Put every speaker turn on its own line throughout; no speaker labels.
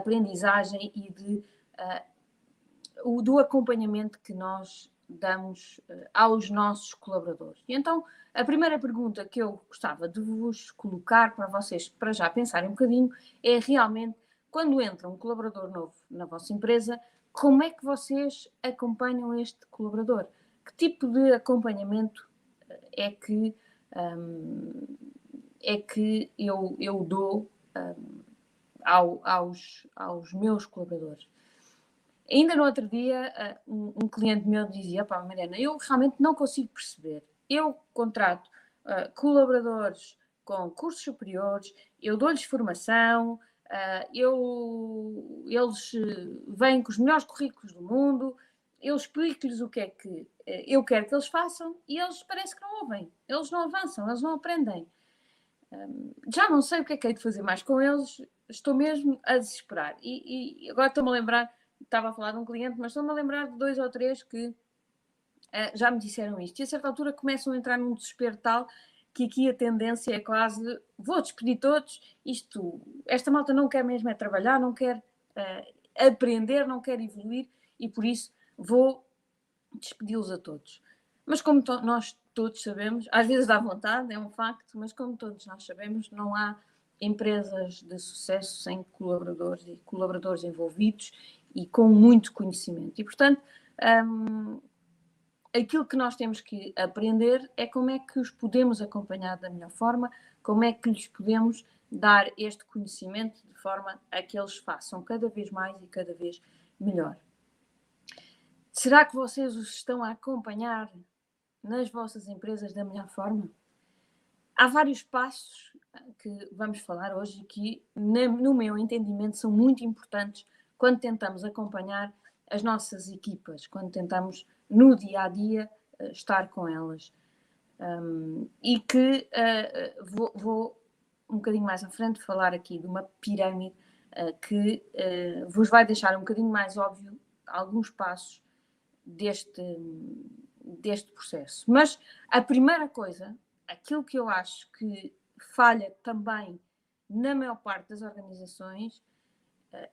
aprendizagem e de, uh, o, do acompanhamento que nós damos uh, aos nossos colaboradores. E então, a primeira pergunta que eu gostava de vos colocar para vocês, para já pensarem um bocadinho, é realmente quando entra um colaborador novo na vossa empresa, como é que vocês acompanham este colaborador? Que tipo de acompanhamento é que, um, é que eu, eu dou um, ao, aos, aos meus colaboradores? Ainda no outro dia, um, um cliente meu dizia: Pá, Mariana, eu realmente não consigo perceber. Eu contrato uh, colaboradores com cursos superiores, eu dou-lhes formação, uh, eu, eles vêm com os melhores currículos do mundo, eu explico-lhes o que é que uh, eu quero que eles façam e eles parece que não ouvem, eles não avançam, eles não aprendem. Um, já não sei o que é que hei de fazer mais com eles, estou mesmo a desesperar. E, e agora estou-me a lembrar estava a falar de um cliente, mas estou-me a lembrar de dois ou três que uh, já me disseram isto. E a certa altura começam a entrar num desespero tal que aqui a tendência é quase vou despedir todos, isto, esta malta não quer mesmo é trabalhar, não quer uh, aprender, não quer evoluir e por isso vou despedi-los a todos. Mas como to nós todos sabemos, às vezes dá vontade, é um facto, mas como todos nós sabemos, não há empresas de sucesso sem colaboradores e colaboradores envolvidos e com muito conhecimento. E, portanto, um, aquilo que nós temos que aprender é como é que os podemos acompanhar da melhor forma, como é que lhes podemos dar este conhecimento de forma a que eles façam cada vez mais e cada vez melhor. Será que vocês os estão a acompanhar nas vossas empresas da melhor forma? Há vários passos que vamos falar hoje que, no meu entendimento, são muito importantes quando tentamos acompanhar as nossas equipas, quando tentamos no dia a dia estar com elas. Um, e que uh, vou, vou, um bocadinho mais à frente falar aqui de uma pirâmide uh, que uh, vos vai deixar um bocadinho mais óbvio alguns passos deste, deste processo. Mas a primeira coisa, aquilo que eu acho que falha também na maior parte das organizações,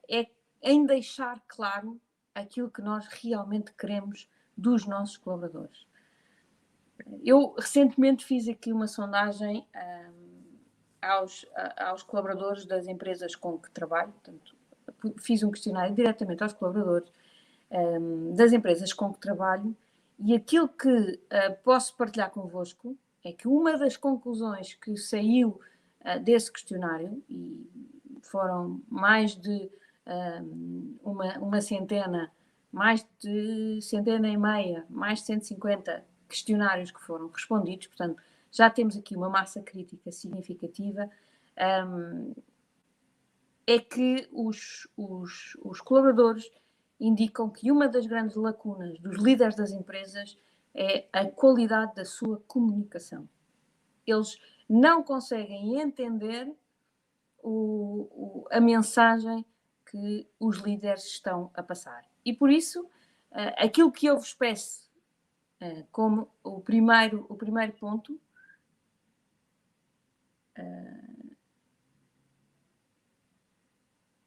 é em deixar claro aquilo que nós realmente queremos dos nossos colaboradores. Eu recentemente fiz aqui uma sondagem um, aos, aos colaboradores das empresas com que trabalho, portanto, fiz um questionário diretamente aos colaboradores um, das empresas com que trabalho e aquilo que uh, posso partilhar convosco é que uma das conclusões que saiu uh, desse questionário, e foram mais de uma, uma centena, mais de centena e meia, mais de 150 questionários que foram respondidos, portanto, já temos aqui uma massa crítica significativa, um, é que os, os, os, colaboradores indicam que uma das grandes lacunas dos líderes das empresas é a qualidade da sua comunicação. Eles não conseguem entender o, o, a mensagem que os líderes estão a passar. E por isso, uh, aquilo que eu vos peço uh, como o primeiro, o primeiro ponto. Uh,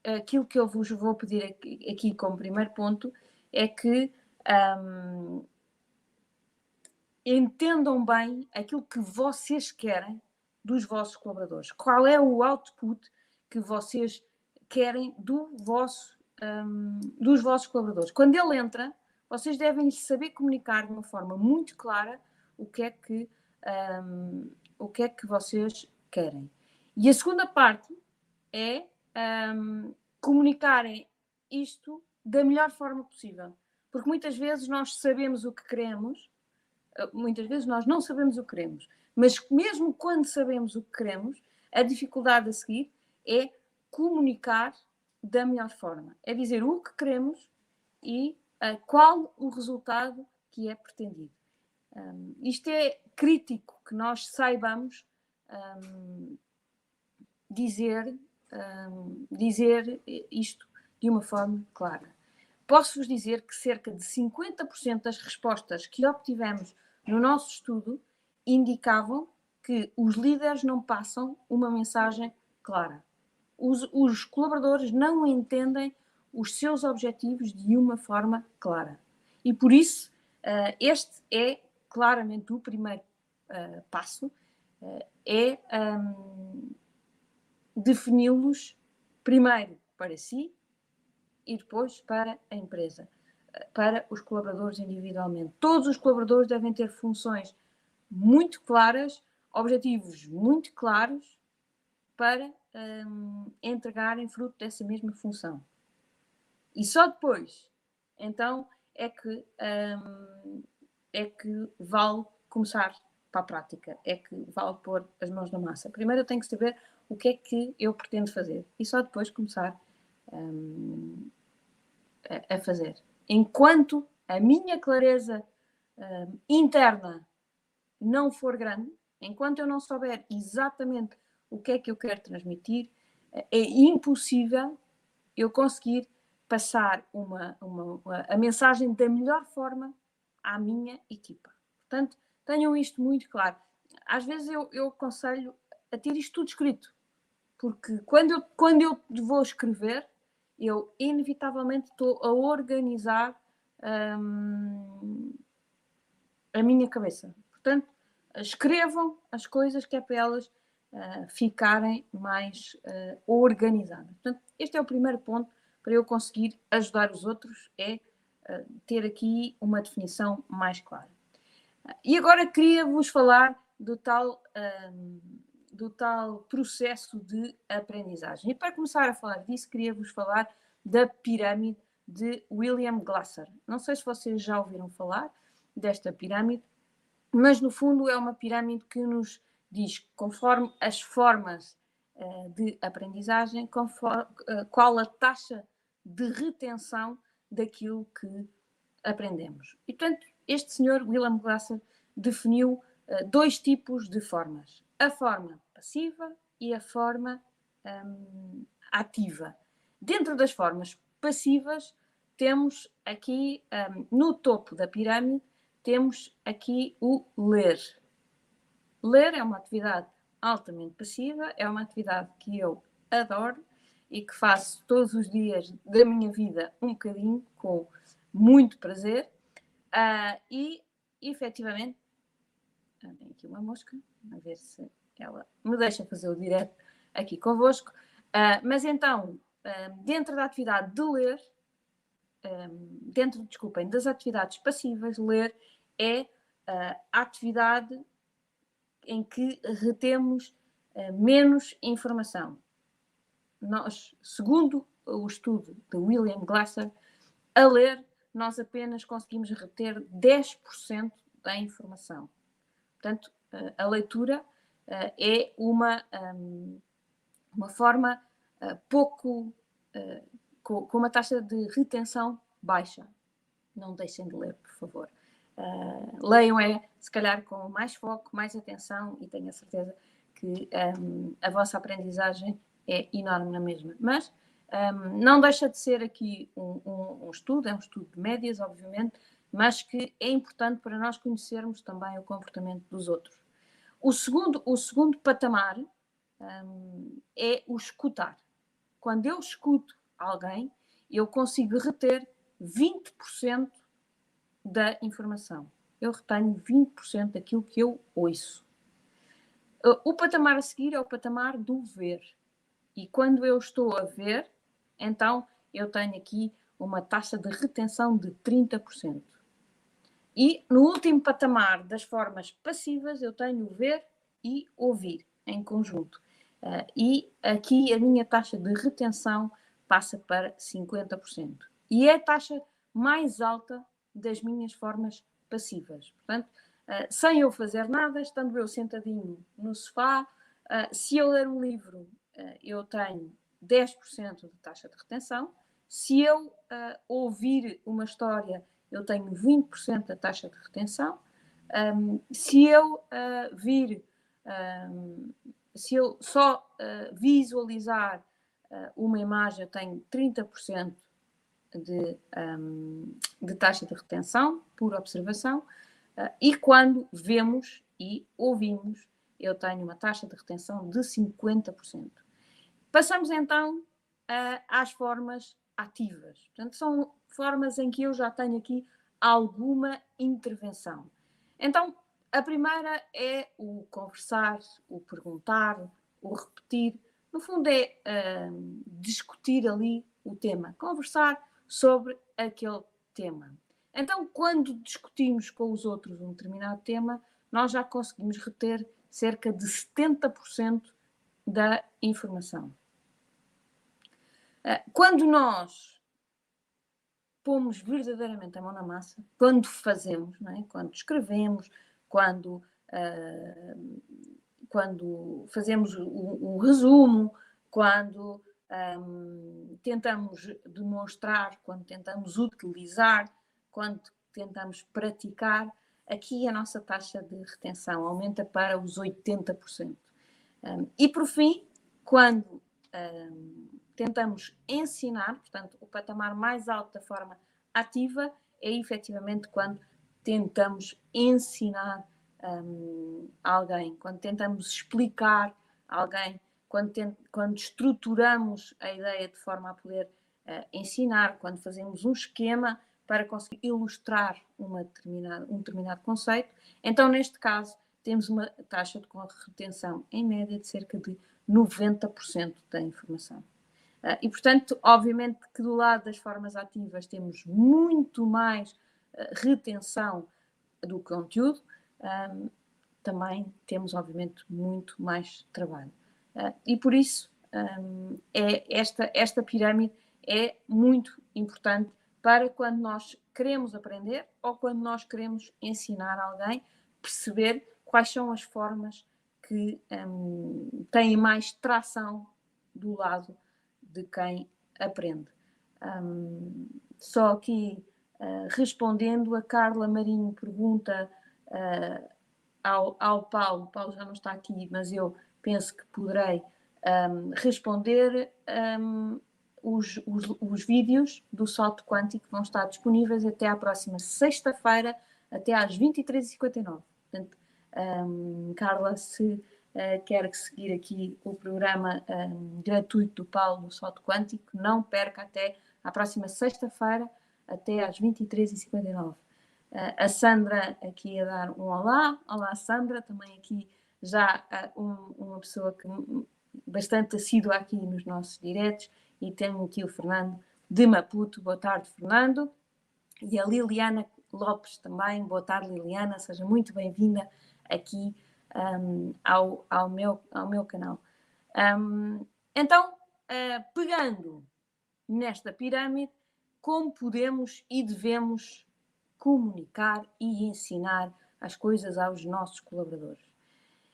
aquilo que eu vos vou pedir aqui, aqui como primeiro ponto é que um, entendam bem aquilo que vocês querem dos vossos colaboradores. Qual é o output que vocês querem do vosso, um, dos vossos colaboradores. Quando ele entra, vocês devem saber comunicar de uma forma muito clara o que é que, um, o que, é que vocês querem. E a segunda parte é um, comunicarem isto da melhor forma possível. Porque muitas vezes nós sabemos o que queremos, muitas vezes nós não sabemos o que queremos, mas mesmo quando sabemos o que queremos, a dificuldade a seguir é comunicar da melhor forma. É dizer o que queremos e uh, qual o resultado que é pretendido. Um, isto é crítico que nós saibamos um, dizer, um, dizer isto de uma forma clara. Posso-vos dizer que cerca de 50% das respostas que obtivemos no nosso estudo indicavam que os líderes não passam uma mensagem clara os, os colaboradores não entendem os seus objetivos de uma forma clara. E por isso, uh, este é claramente o primeiro uh, passo, uh, é um, defini-los primeiro para si e depois para a empresa, para os colaboradores individualmente. Todos os colaboradores devem ter funções muito claras, objetivos muito claros para um, entregarem fruto dessa mesma função. E só depois, então, é que, um, é que vale começar para a prática, é que vale pôr as mãos na massa. Primeiro eu tenho que saber o que é que eu pretendo fazer e só depois começar a, fazer. Enquanto a minha clareza um, interna não for grande, enquanto eu não souber exatamente o que é que eu quero transmitir, é impossível eu conseguir passar uma, uma, a mensagem da melhor forma à minha equipa. Portanto, tenham isto muito claro. Às vezes eu, eu aconselho a ter isto tudo escrito, porque quando eu, quando eu vou escrever, eu inevitavelmente estou a organizar hum, a minha cabeça. Portanto, escrevam as coisas que é para elas uh, ficarem mais uh, organizadas. Portanto, este é o primeiro ponto para eu conseguir ajudar os outros, é uh, ter aqui uma definição mais clara. E agora queria vos falar do tal, um, do tal processo de aprendizagem. E para começar a falar disso, queria vos falar da pirâmide de William Glasser. Não sei se vocês já ouviram falar desta pirâmide, mas no fundo é uma pirâmide que nos diz conforme as formas uh, de aprendizagem, conforme, uh, qual a taxa de retenção daquilo que aprendemos. E, portanto, este senhor, William Glasser, definiu uh, dois tipos de formas: a forma passiva e a forma um, ativa. Dentro das formas passivas, temos aqui um, no topo da pirâmide, temos aqui o ler. Ler é uma atividade altamente passiva, é uma atividade que eu adoro e que faço todos os dias da minha vida um bocadinho, com muito prazer. Uh, e, efetivamente, tem aqui uma mosca, a ver se ela me deixa fazer o direto aqui convosco. Uh, mas então, uh, dentro da atividade de ler, um, dentro, desculpem, das atividades passivas, ler é a atividade em que retemos uh, menos informação. Nós, segundo o estudo de William Glasser, a ler, nós apenas conseguimos reter 10% da informação. Portanto, uh, a leitura uh, é uma, um, uma forma pouco. Com, com uma taxa de retenção baixa. Não deixem de ler, por favor. Uh, leiam é, se calhar, com mais foco, mais atenção e tenho a certeza que um, a vossa aprendizagem é enorme na mesma. Mas um, não deixa de ser aqui um, um, estudo, é um estudo de médias, obviamente, mas que é importante para nós conhecermos também o comportamento dos outros. O segundo, o segundo patamar é o escutar. Quando eu escuto alguém, eu consigo reter 20% da informação. Eu retenho 20% daquilo que eu ouço. Uh, o patamar a seguir é o patamar do ver. E quando eu estou a ver, então eu tenho aqui uma taxa de retenção de 30%. E no último patamar das formas passivas, eu tenho ver e ouvir em conjunto. Uh, e aqui a minha taxa de retenção passa para 50%. E é a taxa mais alta das minhas formas passivas. Portanto, uh, sem eu fazer nada, estando eu sentadinho no sofá, uh, se eu ler um livro, eu tenho 10% de taxa de retenção. Se eu ouvir uma história, eu tenho 20% da taxa de retenção. Um, se eu vir, um, se eu só visualizar uma imagem, eu tenho 30% de, um, de taxa de retenção por observação, uh, e quando vemos e ouvimos, eu tenho uma taxa de retenção de 50%. Passamos então uh, às formas ativas. Portanto, são formas em que eu já tenho aqui alguma intervenção. Então, a primeira é o conversar, o perguntar, o repetir. No fundo, é uh, discutir ali o tema, conversar sobre aquele tema. Então, quando discutimos com os outros um determinado tema, nós já conseguimos reter cerca de 70% da informação. Ah, quando nós pomos verdadeiramente a mão na massa, quando fazemos, é? quando escrevemos, quando, uh, quando fazemos o, o, resumo, quando um, tentamos demonstrar, quando tentamos utilizar, quando tentamos praticar, aqui a nossa taxa de retenção aumenta para os 80%. Um, e por fim, quando um, tentamos ensinar, portanto, o patamar mais alto da forma ativa é efetivamente quando tentamos ensinar um, alguém, quando tentamos explicar alguém, quando, tent, quando estruturamos a ideia de forma a poder uh, ensinar, quando fazemos um esquema para conseguir ilustrar uma determinada, um determinado conceito. Então, neste caso, temos uma taxa de retenção em média de cerca de 90% da informação. Uh, e, portanto, obviamente que do lado das formas ativas temos muito mais uh, retenção do conteúdo, também temos, obviamente, muito mais trabalho. Uh, e por isso, um, é esta, esta pirâmide é muito importante para quando nós queremos aprender ou quando nós queremos ensinar alguém, perceber quais são as formas que um, têm mais tração do lado de quem aprende. Um, só aqui uh, respondendo, a Carla Marinho pergunta uh, ao, ao Paulo, Paulo já não está aqui, mas eu penso que poderei um, responder. Um, os, os, os vídeos do salto quântico vão estar disponíveis até à próxima sexta-feira, até às 23h59. Portanto, Carla, se uh, quer seguir aqui o programa um, gratuito do Paulo do Salto Quântico, não perca até à próxima sexta-feira, até às 23h59. Uh, a Sandra aqui a dar um olá. Olá, Sandra, também aqui já uh, um, uma pessoa que bastante assídua aqui nos nossos diretos e tenho aqui o Fernando de Maputo. Boa tarde, Fernando. E a Liliana Lopes também. Boa tarde, Liliana. Seja muito bem-vinda aqui um, ao, ao, meu, ao meu canal. Um, então, uh, pegando nesta pirâmide, como podemos e devemos comunicar e ensinar as coisas aos nossos colaboradores?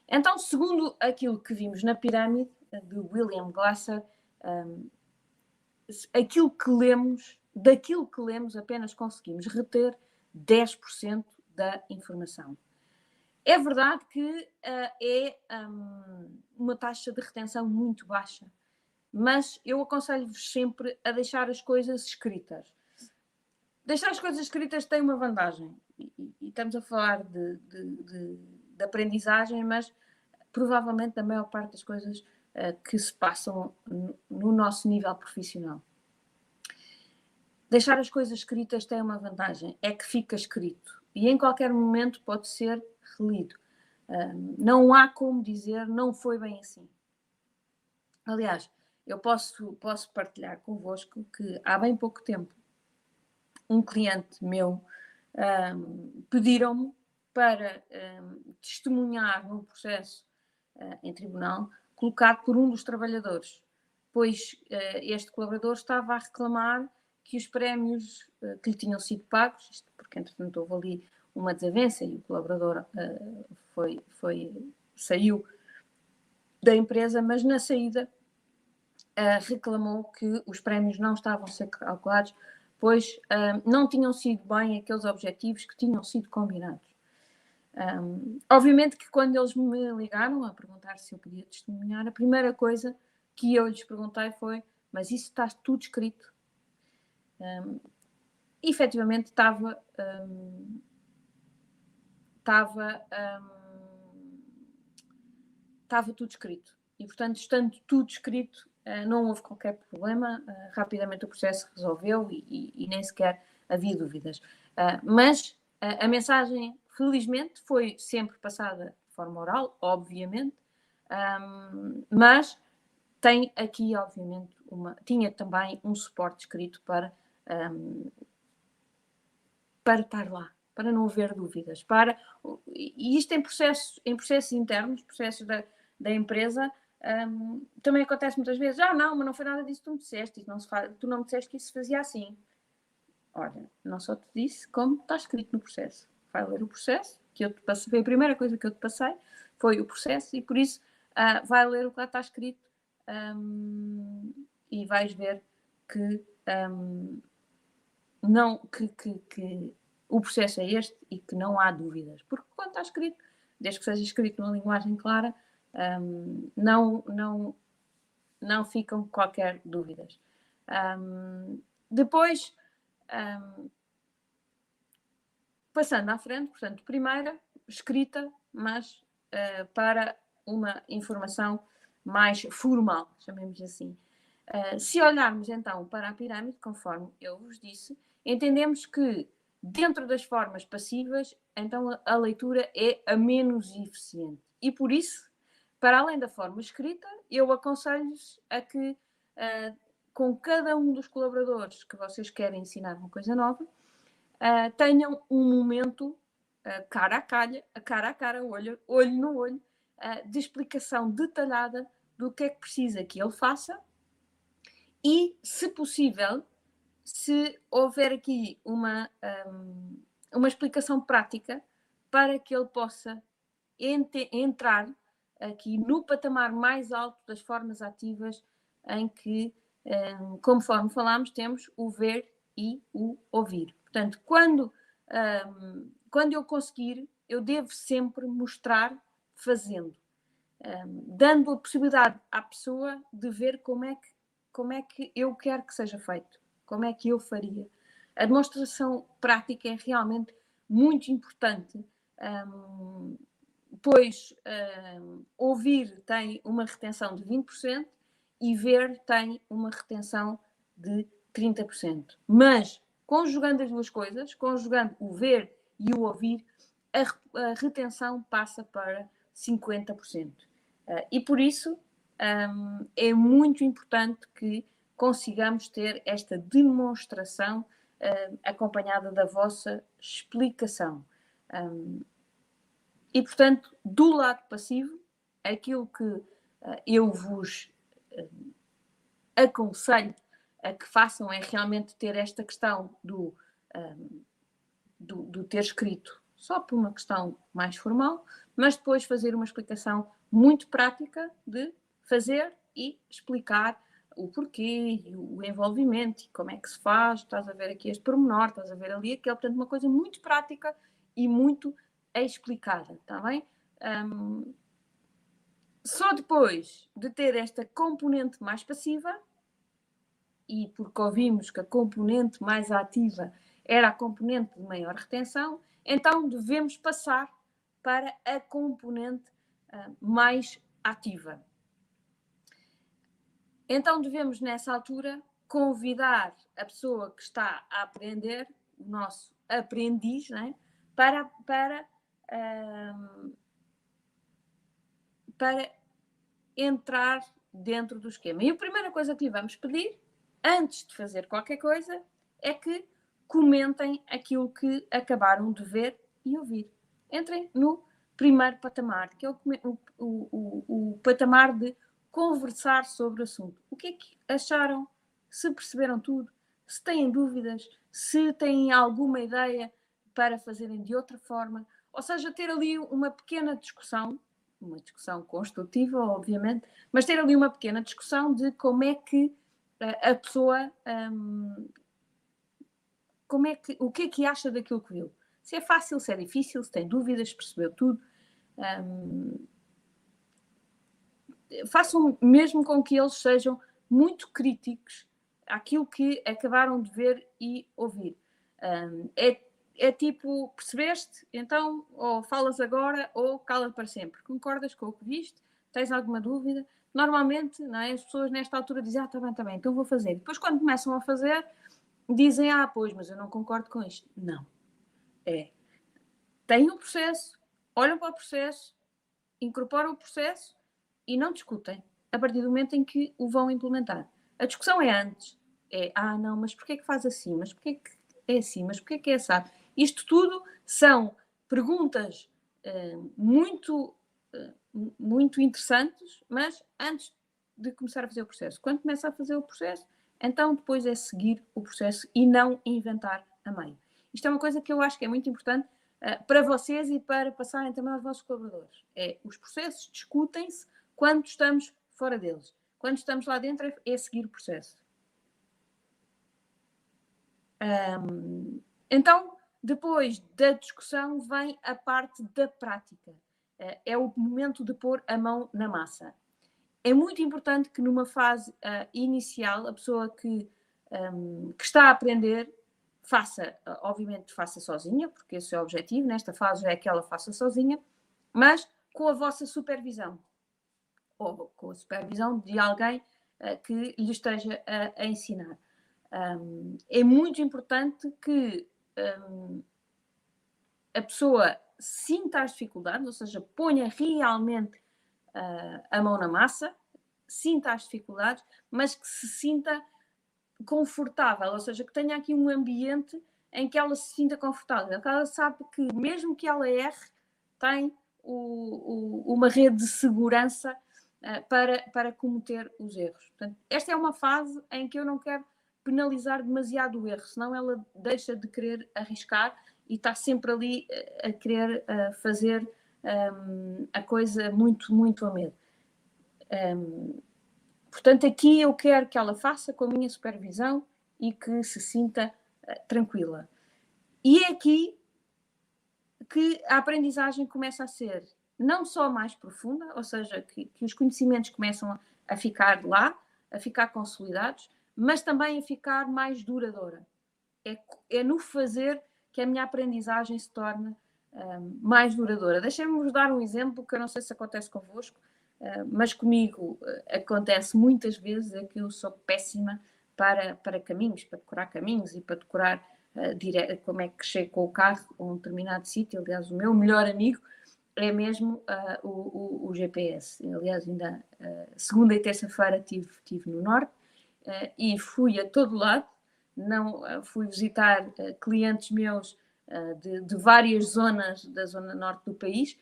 Então, segundo aquilo que vimos na pirâmide de William Glasser, um, aquilo que lemos, daquilo que lemos, apenas conseguimos reter 10% da informação. É verdade que uh, é um, uma taxa de retenção muito baixa, mas eu aconselho-vos sempre a deixar as coisas escritas. Deixar as coisas escritas tem uma vantagem, e, e estamos a falar de, de, de, de, aprendizagem, mas provavelmente a maior parte das coisas uh, que se passam no, no nosso nível profissional. Deixar as coisas escritas tem uma vantagem, é que fica escrito e em qualquer momento pode ser relido. Não há como dizer não foi bem assim. Aliás, eu posso, posso partilhar convosco que há bem pouco tempo um cliente meu um, pediram-me para um, testemunhar num processo uh, em tribunal colocado por um dos trabalhadores, pois uh, este colaborador estava a reclamar que os prémios uh, que lhe tinham sido pagos, porque entretanto houve ali uma desavença e o colaborador uh, foi, foi, saiu da empresa, mas na saída uh, reclamou que os prémios não estavam a ser calculados, pois não tinham sido bem aqueles objetivos que tinham sido combinados. Um, obviamente que quando eles me ligaram a perguntar se eu podia testemunhar, a primeira coisa que eu lhes perguntei foi: Mas isso está tudo escrito? Um, efetivamente estava um, estava um, estava tudo escrito e portanto estando tudo escrito uh, não houve qualquer problema, uh, rapidamente o processo resolveu e, e, e nem sequer havia dúvidas. mas a mensagem, felizmente, foi sempre passada de forma oral, obviamente, um, mas tem aqui, obviamente, uma, tinha também um suporte escrito para, um, para estar lá, para não haver dúvidas. Para, e isto em processos, em processos internos, processos da, da empresa, um, também acontece muitas vezes, ah não, mas não foi nada disso que tu me disseste, não faz, tu não me disseste que isso se fazia assim. Olha, não só te disse como está escrito no processo. Vai ler o processo, que eu te passei, foi a primeira coisa que eu te passei, foi o processo, e por isso uh, vai ler o que lá está escrito um, e vais ver que, um, não, que, que, que, o processo é este e que não há dúvidas. Porque quando está escrito, desde que seja escrito numa linguagem clara, um, não, não, não ficam qualquer dúvidas. depois, passando à frente, portanto, primeira, escrita, mas uh, para uma informação mais formal, chamemos assim. Uh, se olharmos então para a pirâmide, conforme eu vos disse, entendemos que dentro das formas passivas, então a, leitura é a menos eficiente. E por isso, para além da forma escrita, eu aconselho-vos a que uh, com cada um dos colaboradores que vocês querem ensinar uma coisa nova, uh, tenham um momento uh, cara a cara, cara a cara, olho, olho no olho, de explicação detalhada do que é que precisa que ele faça e, se possível, se houver aqui uma, um, uma explicação prática para que ele possa entrar aqui no patamar mais alto das formas ativas em que, um, conforme falámos, temos o ver e o ouvir. Portanto, quando, um, quando eu conseguir, eu devo sempre mostrar fazendo um, dando a possibilidade à pessoa de ver como é, que, como é que eu quero que seja feito, como é que eu faria. A demonstração prática é realmente muito importante, um, pois um, ouvir tem uma retenção de 20% e ver tem uma retenção de 30%. Mas, conjugando as duas coisas, conjugando o ver e o ouvir, a, a retenção passa para 50%. Uh, ah, e por isso um, é muito importante que consigamos ter esta demonstração uh, acompanhada da vossa explicação. Um, e, portanto, do lado passivo, aquilo que uh, eu vos aconselho a que façam é realmente ter esta questão do, um, do, do ter escrito só por uma questão mais formal, mas depois fazer uma explicação muito prática de fazer e explicar o porquê, o envolvimento, como é que se faz, estás a ver aqui este pormenor, estás a ver ali aquele, portanto, uma coisa muito prática e muito explicada, está bem? Um, só depois de ter esta componente mais passiva, e porque ouvimos que a componente mais ativa era a componente de maior retenção, então devemos passar para a componente uh, mais ativa. Então devemos, nessa altura, convidar a pessoa que está a aprender, o nosso aprendiz, né, para, para, uh, para entrar dentro do esquema. E a primeira coisa que lhe vamos pedir, antes de fazer qualquer coisa, é que comentem aquilo que acabaram de ver e ouvir. Entrem no primeiro patamar, que é o, o, o, o patamar de conversar sobre o assunto. O que é que acharam? Se perceberam tudo? Se têm dúvidas? Se têm alguma ideia para fazerem de outra forma? Ou seja, ter ali uma pequena discussão, uma discussão construtiva, obviamente, mas ter ali uma pequena discussão de como é que a, a pessoa. Um, como é que, o que é que acha daquilo que viu? Se é fácil, se é difícil, se tem dúvidas, percebeu tudo. Um, façam mesmo com que eles sejam muito críticos àquilo que acabaram de ver e ouvir. Um, é, é tipo, percebeste? Então, ou falas agora ou cala para sempre. Concordas com o que viste? Tens alguma dúvida? normalmente não é, as pessoas nesta altura dizem, ah, está bem, está bem, então vou fazer. Depois, quando começam a fazer, dizem, ah, pois, mas eu não concordo com isto. Não. É. Têm o processo, olham para o processo, incorporam o processo e não discutem a partir do momento em que o vão implementar. A discussão é antes. É, ah, não, mas porquê é que faz assim? Mas porquê é que é assim? Mas porquê é que é assim? Isto tudo são perguntas uh, muito, uh, muito interessantes, mas antes de começar a fazer o processo. Quando começa a fazer o processo, então depois é seguir o processo e não inventar a meio. Isto é uma coisa que eu acho que é muito importante uh, para vocês e para passarem também aos vossos colaboradores. É, os processos discutem-se quando estamos fora deles. Quando estamos lá dentro é, é seguir o processo. Um, então, depois da discussão vem a parte da prática. Uh, é o momento de pôr a mão na massa. É muito importante que numa fase uh, inicial a pessoa que, um, que está a aprender faça, uh, obviamente faça sozinha, porque esse é o objetivo, nesta fase é que ela faça sozinha, mas com a vossa supervisão, ou com a supervisão de alguém que lhe esteja a, a ensinar. Um, é muito importante que um, a pessoa sinta as dificuldades, ou seja, ponha realmente uh, a mão na massa, sinta as dificuldades, mas que se sinta confortável, ou seja, que tenha aqui um ambiente em que ela se sinta confortável, que ela sabe que mesmo que ela erre, tem o, o, uma rede de segurança uh, para, para cometer os erros. Portanto, esta é uma fase em que eu não quero penalizar demasiado o erro, senão ela deixa de querer arriscar e está sempre ali eh, a querer uh, fazer ehm, a coisa muito, muito a medo. Ehm, portanto, aqui eu quero que ela faça com a minha supervisão e que se sinta tranquila. E é aqui que a aprendizagem começa a ser não só mais profunda, ou seja, que, que os conhecimentos começam a, a ficar lá, a ficar consolidados, mas também a ficar mais duradoura. É, é no fazer que a minha aprendizagem se torna um, mais duradoura. Deixem-me dar um exemplo que eu não sei se acontece convosco, uh, mas comigo uh, acontece muitas vezes é que eu sou péssima para, para caminhos, para decorar caminhos e para decorar uh, dire... como é que chego com o carro a um determinado sítio. Aliás, o meu melhor amigo é mesmo o, o, o, GPS. Aliás, ainda segunda e terça-feira estive tive no Norte uh, e fui a todo lado, não uh, fui visitar uh, clientes meus de, de, várias zonas da zona norte do país,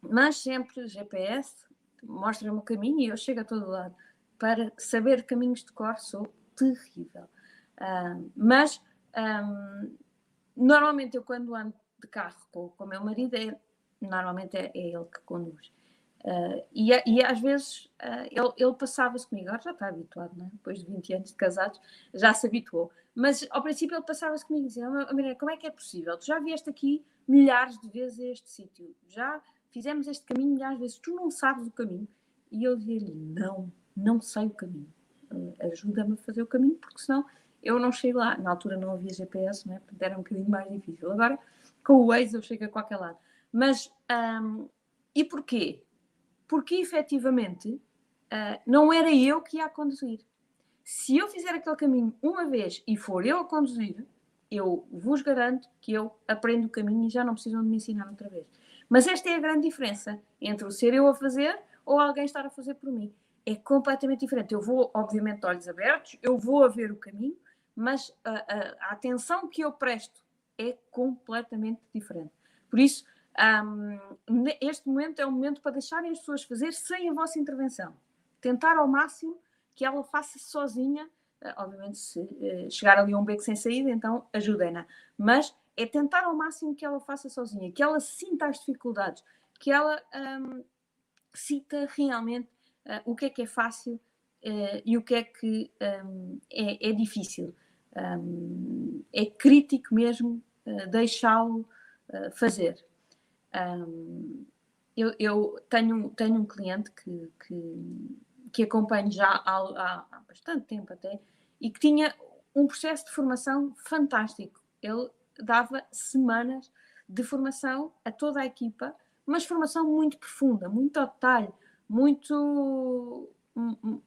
mas sempre GPS mostra-me o caminho e eu chego a todo lado. Para saber caminhos de cor sou terrível. mas um, normalmente eu quando ando de carro com o meu marido, é, normalmente é, é ele que conduz. Uh, e, e, às vezes uh, ele, ele passava-se comigo, agora já está habituado, é? depois de 20 anos de casados, já se habituou. Mas ao princípio ele passava-se comigo e dizia: Maria, como é que é possível? Tu já vieste aqui milhares de vezes a este sítio, já fizemos este caminho milhares de vezes, tu não sabes o caminho. E eu dizia-lhe: Não, não sei o caminho. Uh, Ajuda-me a fazer o caminho, porque senão eu não chego lá. Na altura não havia GPS, não é? era um bocadinho mais difícil. Agora com o Waze eu chego a qualquer lado. Mas, um, e porquê? porque efetivamente uh, não era eu que ia a conduzir. Se eu fizer aquele caminho uma vez e for eu a conduzir, eu vos garanto que eu aprendo o caminho e já não precisam de me ensinar outra vez. Mas esta é a grande diferença entre o ser eu a fazer ou alguém estar a fazer por mim. É completamente diferente. Eu vou, obviamente, de olhos abertos, eu vou a ver o caminho, mas a, a, a atenção que eu presto é completamente diferente. Por isso, um, este momento é um momento para deixarem as pessoas fazer sem a vossa intervenção. Tentar ao máximo que ela faça sozinha. Uh, obviamente, se uh, chegar ali a um beco sem saída, então ajudem-na. Mas é tentar ao máximo que ela faça sozinha, que ela sinta as dificuldades, que ela um, sinta realmente uh, o que é que é fácil e o que é que um, é, é, difícil. é crítico mesmo deixá-lo fazer. Um, eu, eu tenho, tenho um cliente que, que, que acompanho já há, há, bastante tempo até e que tinha um processo de formação fantástico. Ele dava semanas de formação a toda a equipa, mas formação muito profunda, muito ao detalhe, muito.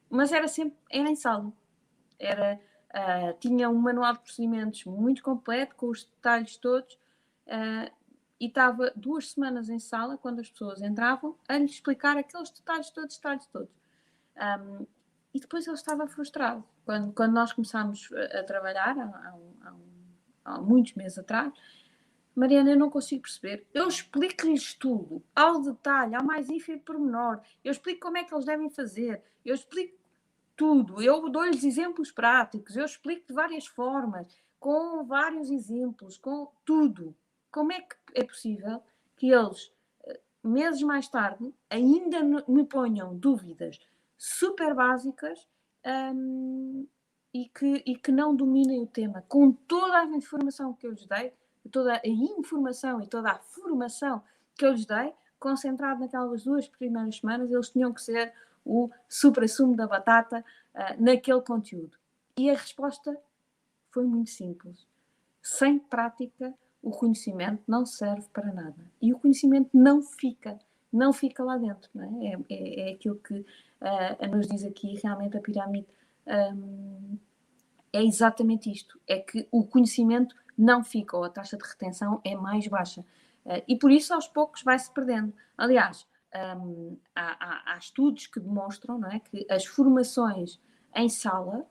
Mas era sempre, era em sala. Era, uh, tinha um manual de procedimentos muito completo, com os detalhes todos, uh, e estava duas semanas em sala, quando as pessoas entravam, a lhes explicar aqueles detalhes todos, detalhes todos. Um, e depois ele estava frustrado. Quando, quando nós começámos a, a trabalhar, há, há, há, há muitos meses atrás, Mariana, eu não consigo perceber. Eu explico-lhes tudo, ao detalhe, ao mais ínfimo pormenor. Eu explico como é que eles devem fazer. Eu explico tudo. Eu dou-lhes exemplos práticos. Eu explico de várias formas, com vários exemplos, com tudo. Como é que é possível que eles, eh, meses mais tarde, ainda me ponham dúvidas super básicas um, e, que, e que não dominem o tema? Com toda a informação que eu lhes dei, toda a informação e toda a formação que eu lhes dei, concentrado naquelas duas primeiras semanas, eles tinham que ser o supra-sumo da batata uh, naquele conteúdo. E a resposta foi muito simples. Sem prática, o conhecimento não serve para nada. E o conhecimento não fica, não fica lá dentro. É? É, é, é aquilo que uh, nos diz aqui realmente a pirâmide. Um, é exatamente isto: é que o conhecimento não fica, ou a taxa de retenção é mais baixa. Uh, e por isso, aos poucos, vai-se perdendo. Aliás, um, há, há, há, estudos que demonstram não é, que as formações em sala,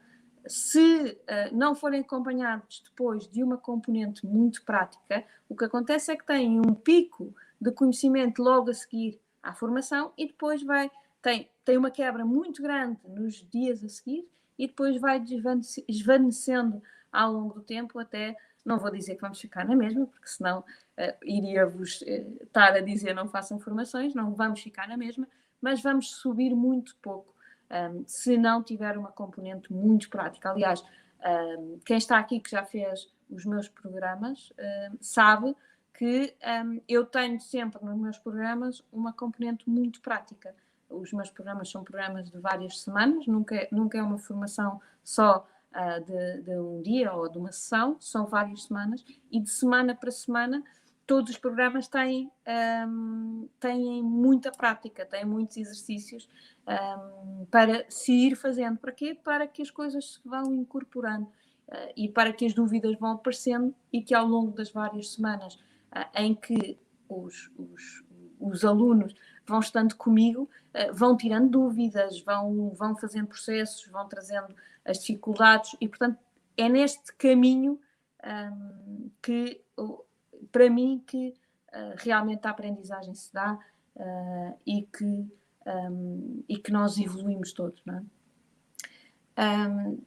se uh, não forem acompanhados depois de uma componente muito prática, o que acontece é que têm um pico de conhecimento logo a seguir à formação e depois vai tem, tem uma quebra muito grande nos dias a seguir e depois vai desvanecendo ao longo do tempo até não vou dizer que vamos ficar na mesma, porque senão uh, iria-vos uh, estar a dizer não façam formações, não vamos ficar na mesma, mas vamos subir muito pouco um, se não tiver uma componente muito prática. Aliás, um, quem está aqui que já fez os meus programas uh, sabe que um, eu tenho sempre nos meus programas uma componente muito prática. Os meus programas são programas de várias semanas, nunca, é, nunca é uma formação só uh, de, de, um dia ou de uma sessão, são várias semanas, e de semana para semana todos os programas têm, um, têm muita prática, têm muitos exercícios um, para se ir fazendo. Para quê? Para que as coisas se vão incorporando uh, e para que as dúvidas vão aparecendo e que ao longo das várias semanas uh, em que os, os, os alunos vão estando comigo, uh, vão tirando dúvidas, vão, vão fazendo processos, vão trazendo as dificuldades e, portanto, é neste caminho um, que, para mim, que realmente a aprendizagem se dá e, que, um, e que nós evoluímos todos, não é? Um,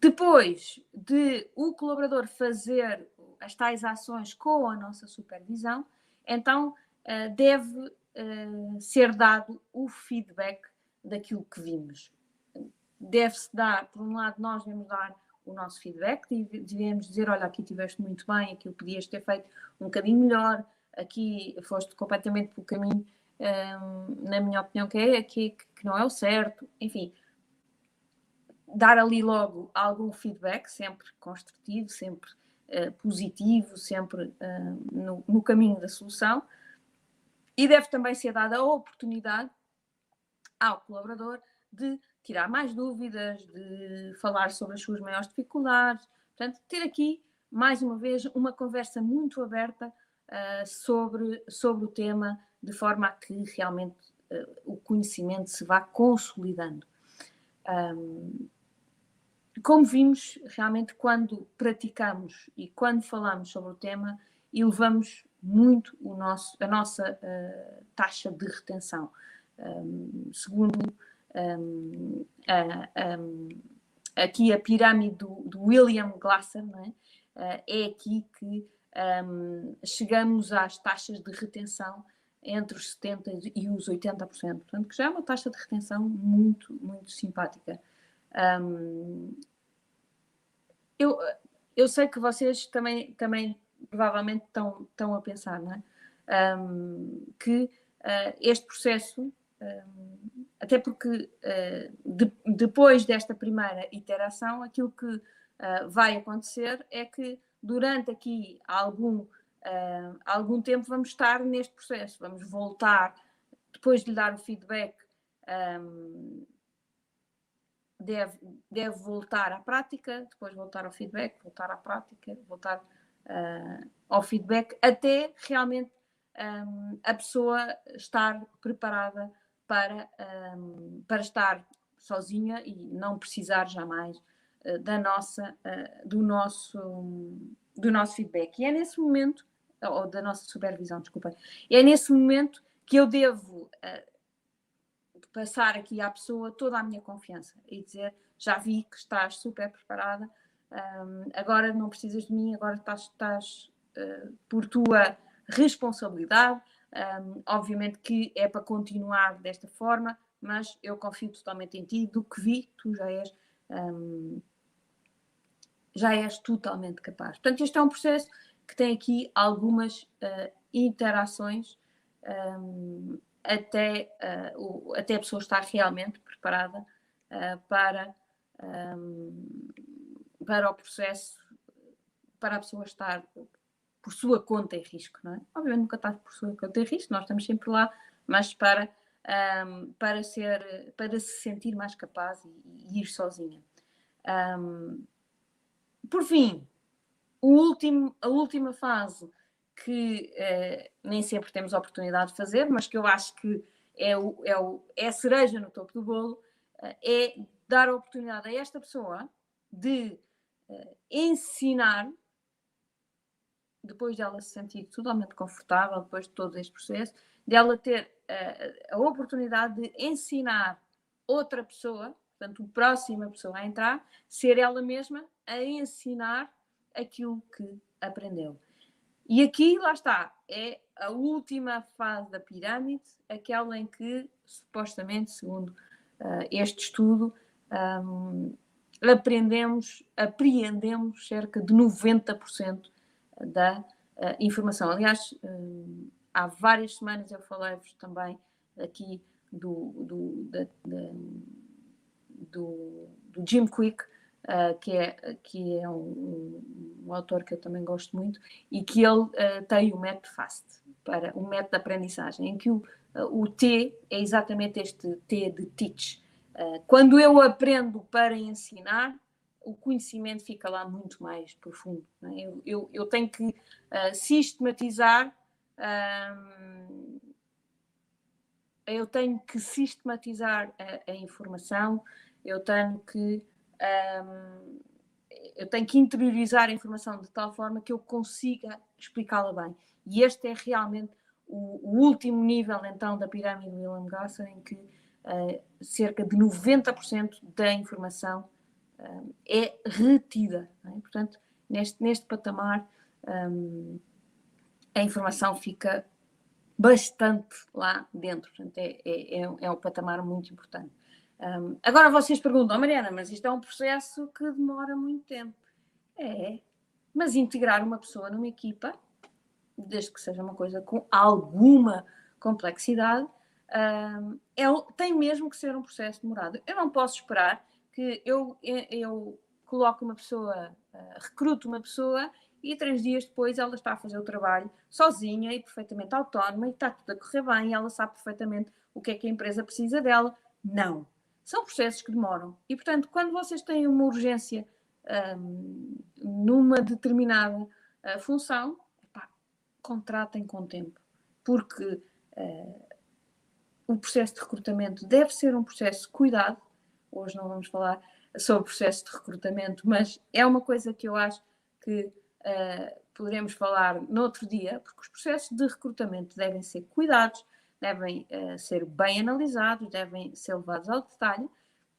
depois de o colaborador fazer as tais ações com a nossa supervisão, então uh, deve uh, ser dado o feedback daquilo que vimos deve-se dar, por um lado, nós devemos dar o nosso feedback, devemos dizer, olha, aqui tiveste muito bem, aqui podias ter feito um bocadinho melhor, aqui foste completamente pelo caminho, na minha opinião, que é aqui que não é o certo, enfim, dar ali logo algum feedback, sempre construtivo, sempre uh, positivo, sempre no, no caminho da solução, e deve também ser dada a oportunidade ao colaborador de tirar mais dúvidas, de falar sobre as suas maiores dificuldades. Portanto, ter aqui, mais uma vez, uma conversa muito aberta uh, sobre, sobre o tema, de forma a que realmente uh, o conhecimento se vá consolidando. Um, como vimos, realmente, quando praticamos e quando falamos sobre o tema, elevamos muito o nosso, a nossa uh, taxa de retenção. Um, segundo um, um, aqui a pirâmide do, do William Glasser, é? Uh, é aqui que chegamos às taxas de retenção entre os 70% e os 80%, portanto, que já é uma taxa de retenção muito, muito simpática. Um, eu, eu sei que vocês também, também provavelmente estão, estão a pensar não é? Um, que uh, este processo até porque uh, de, depois desta primeira iteração, aquilo que uh, vai acontecer é que durante aqui algum, uh, algum tempo vamos estar neste processo, vamos voltar depois de lhe dar o feedback, um, deve, deve voltar à prática, depois voltar ao feedback, voltar à prática, voltar uh, ao feedback, até realmente um, a pessoa estar preparada para, um, para estar sozinha e não precisar jamais uh, da nossa, do, nosso, do nosso feedback. E é nesse momento, ou da nossa supervisão, desculpa, é nesse momento que eu devo passar aqui à pessoa toda a minha confiança e dizer: já vi que estás super preparada, um, agora não precisas de mim, agora estás, estás uh, por tua responsabilidade. Um, obviamente que é para continuar desta forma, mas eu confio totalmente em ti. Do que vi, tu já és. Um, já és totalmente capaz. Portanto, este é um processo que tem aqui algumas uh, interações um, até, uh, o, até a pessoa estar realmente preparada uh, para, um, para o processo, para a pessoa estar por sua conta em risco, não é? Obviamente nunca está por sua conta em risco, nós estamos sempre lá, mas para, um, para, ser, para se sentir mais capaz e, e ir sozinha. Por fim, o último, a última fase que eh, nem sempre temos a oportunidade de fazer, mas que eu acho que é, o, é, o, é a cereja no topo do bolo, eh, é dar a oportunidade a esta pessoa de eh, ensinar, depois dela se sentir totalmente confortável, depois de todo este processo, dela ter a oportunidade de ensinar outra pessoa, portanto, a próxima pessoa a entrar, ser ela mesma a ensinar aquilo que aprendeu. E aqui, lá está, é a última fase da pirâmide, aquela em que, supostamente, segundo uh, este estudo, um, aprendemos, apreendemos cerca de 90% da uh, informação. Aliás, um, há várias semanas eu falei-vos também aqui do, do, da, da, do, do Jim Quick, uh, que é, que é um, um, autor que eu também gosto muito, e que ele uh, tem o método FAST, para o método de aprendizagem, em que o, uh, o T é exatamente este T de teach. quando eu aprendo para ensinar, o conhecimento fica lá muito mais profundo. É? Eu, eu, eu, tenho que sistematizar. Um, eu tenho que sistematizar a, a, informação, eu tenho que eu tenho que interiorizar a informação de tal forma que eu consiga explicá-la bem. E este é realmente o, o, último nível, então, da pirâmide de William Gasser, em que uh, cerca de 90% da informação uh, é retida. É? Portanto, neste, neste patamar, um, a informação fica bastante lá dentro. Portanto, é, é, é, é um patamar muito importante. Um, agora vocês perguntam, Mariana, mas isto é um processo que demora muito tempo. É, mas integrar uma pessoa numa equipa, desde que seja uma coisa com alguma complexidade, um, é, tem mesmo que ser um processo demorado. Eu não posso esperar que eu, eu coloque uma pessoa, uh, recruto uma pessoa e três dias depois ela está a fazer o trabalho sozinha e perfeitamente autónoma e está tudo a correr bem e ela sabe perfeitamente o que é que a empresa precisa dela. Não são processos que demoram. E, portanto, quando vocês têm uma urgência um, numa determinada uh, função, epá, contratem com tempo. Porque uh, o processo de recrutamento deve ser um processo cuidado. Hoje não vamos falar sobre o processo de recrutamento, mas é uma coisa que eu acho que uh, poderemos falar no outro dia, porque os processos de recrutamento devem ser cuidados, devem uh, ser bem analisados, devem ser levados ao detalhe,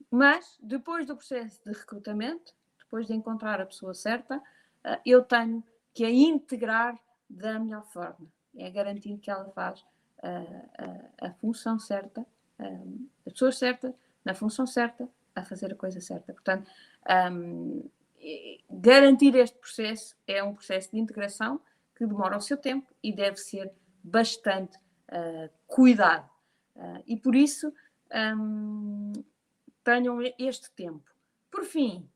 mas depois do processo de recrutamento, depois de encontrar a pessoa certa, uh, eu tenho que a integrar da melhor forma. É garantir que ela faz uh, a função certa, um, a pessoa certa, na função certa, a fazer a coisa certa. Portanto, um, garantir este processo é um processo de integração que demora o seu tempo e deve ser bastante uh, cuidado. Uh, e por isso um, tenham este tempo. Por fim,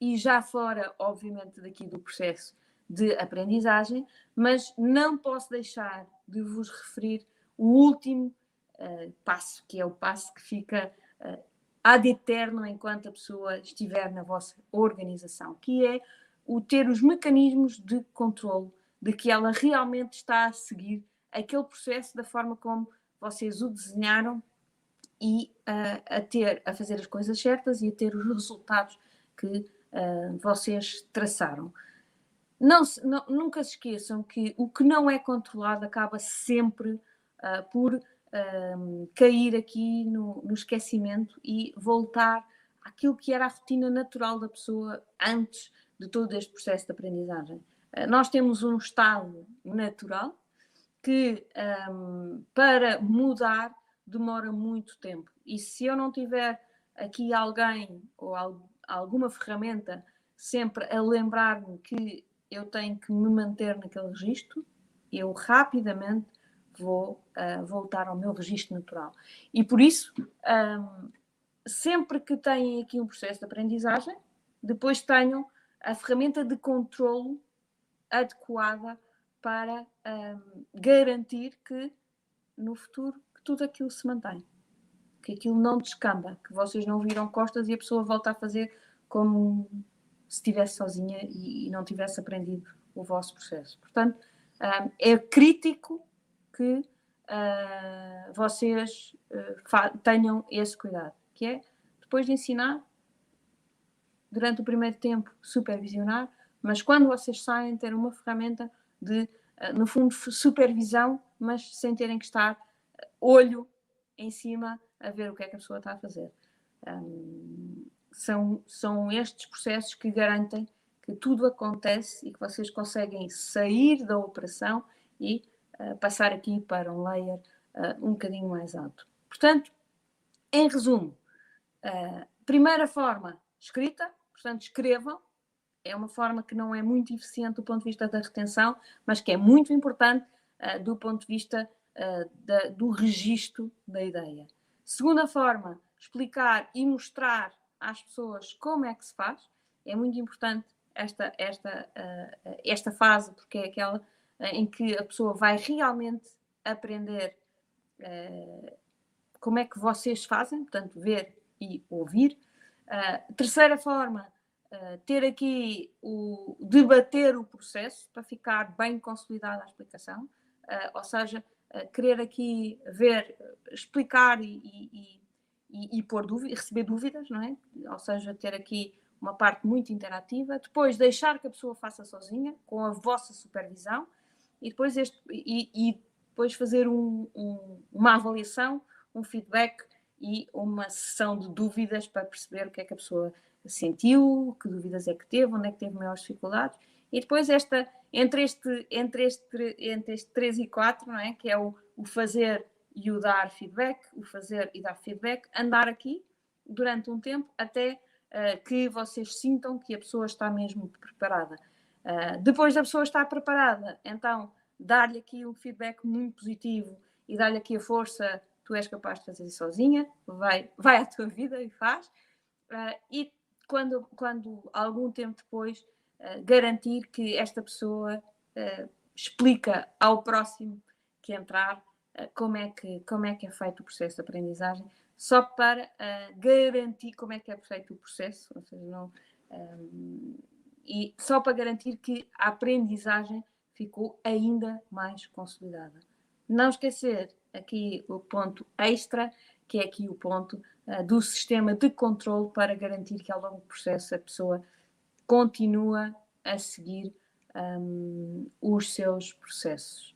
e já fora, obviamente, daqui do processo de aprendizagem, mas não posso deixar de vos referir o último uh, passo, que é o passo que fica uh, ad eterno enquanto a pessoa estiver na vossa organização, que é o ter os mecanismos de controle de que ela realmente está a seguir aquele processo da forma como vocês o desenharam e uh, a ter a fazer as coisas certas e a ter os resultados que uh, vocês traçaram. Não, não, nunca se esqueçam que o que não é controlado acaba sempre uh, por cair aqui no, no esquecimento e voltar àquilo que era a rotina natural da pessoa antes de todo este processo de aprendizagem. nós temos um estado natural que um, para mudar demora muito tempo. E se eu não tiver aqui alguém ou alguma ferramenta sempre a lembrar-me que eu tenho que me manter naquele registro, eu rapidamente vou uh, voltar ao meu registro natural. E por isso, um, sempre que têm aqui um processo de aprendizagem, depois tenham a ferramenta de controlo adequada para um, garantir que no futuro que tudo aquilo se mantém, que aquilo não descamba, que vocês não viram costas e a pessoa volta a fazer como se estivesse sozinha e, e não tivesse aprendido o vosso processo. Portanto, um, é crítico que uh, vocês uh, tenham esse cuidado, que é depois de ensinar, durante o primeiro tempo, supervisionar, mas quando vocês saem, ter uma ferramenta de, uh, no fundo, supervisão, mas sem terem que estar olho em cima a ver o que é que a pessoa está a fazer. Um, são, são estes processos que garantem que tudo acontece e que vocês conseguem sair da operação e uh, passar aqui para um layer uh, um bocadinho mais alto. Portanto, em resumo, uh, primeira forma, escrita, portanto, escrevam. É uma forma que não é muito eficiente do ponto de vista da retenção, mas que é muito importante do ponto de vista uh, da, do registro da ideia. Segunda forma, explicar e mostrar às pessoas como é que se faz. É muito importante esta, esta, uh, esta fase, porque é aquela uh, em que a pessoa vai realmente aprender como é que vocês fazem, portanto, ver e ouvir. terceira forma, ter aqui o debater o processo para ficar bem consolidada a explicação, ou seja, querer aqui ver, explicar e, e, e, e pôr dúvidas, receber dúvidas, não é? Ou seja, ter aqui uma parte muito interativa, depois deixar que a pessoa faça sozinha, com a vossa supervisão, e depois, este, e, e depois fazer um, um, uma avaliação, um feedback e uma sessão de dúvidas para perceber o que é que a pessoa sentiu, que dúvidas é que teve, onde é que teve maiores dificuldades, e depois esta entre este, entre este, entre este 3 e 4, não é? que é o, o fazer e o dar feedback, o fazer e dar feedback, andar aqui durante um tempo até uh, que vocês sintam que a pessoa está mesmo preparada. Uh, depois da pessoa estar preparada, então dar-lhe aqui um feedback muito positivo e dar-lhe aqui a força, tu és capaz de fazer isso sozinha, vai, vai à tua vida e faz. Uh, e quando, quando algum tempo depois eh, garantir que esta pessoa uh, explica ao próximo que entrar uh, como, é que, como é que é feito o processo de aprendizagem, só para garantir como é que é feito o processo, ou seja, não, um, e só para garantir que a aprendizagem ficou ainda mais consolidada. Não esquecer aqui o ponto extra, que é aqui o ponto do sistema de controle para garantir que ao longo do processo a pessoa continua a seguir um, os seus processos.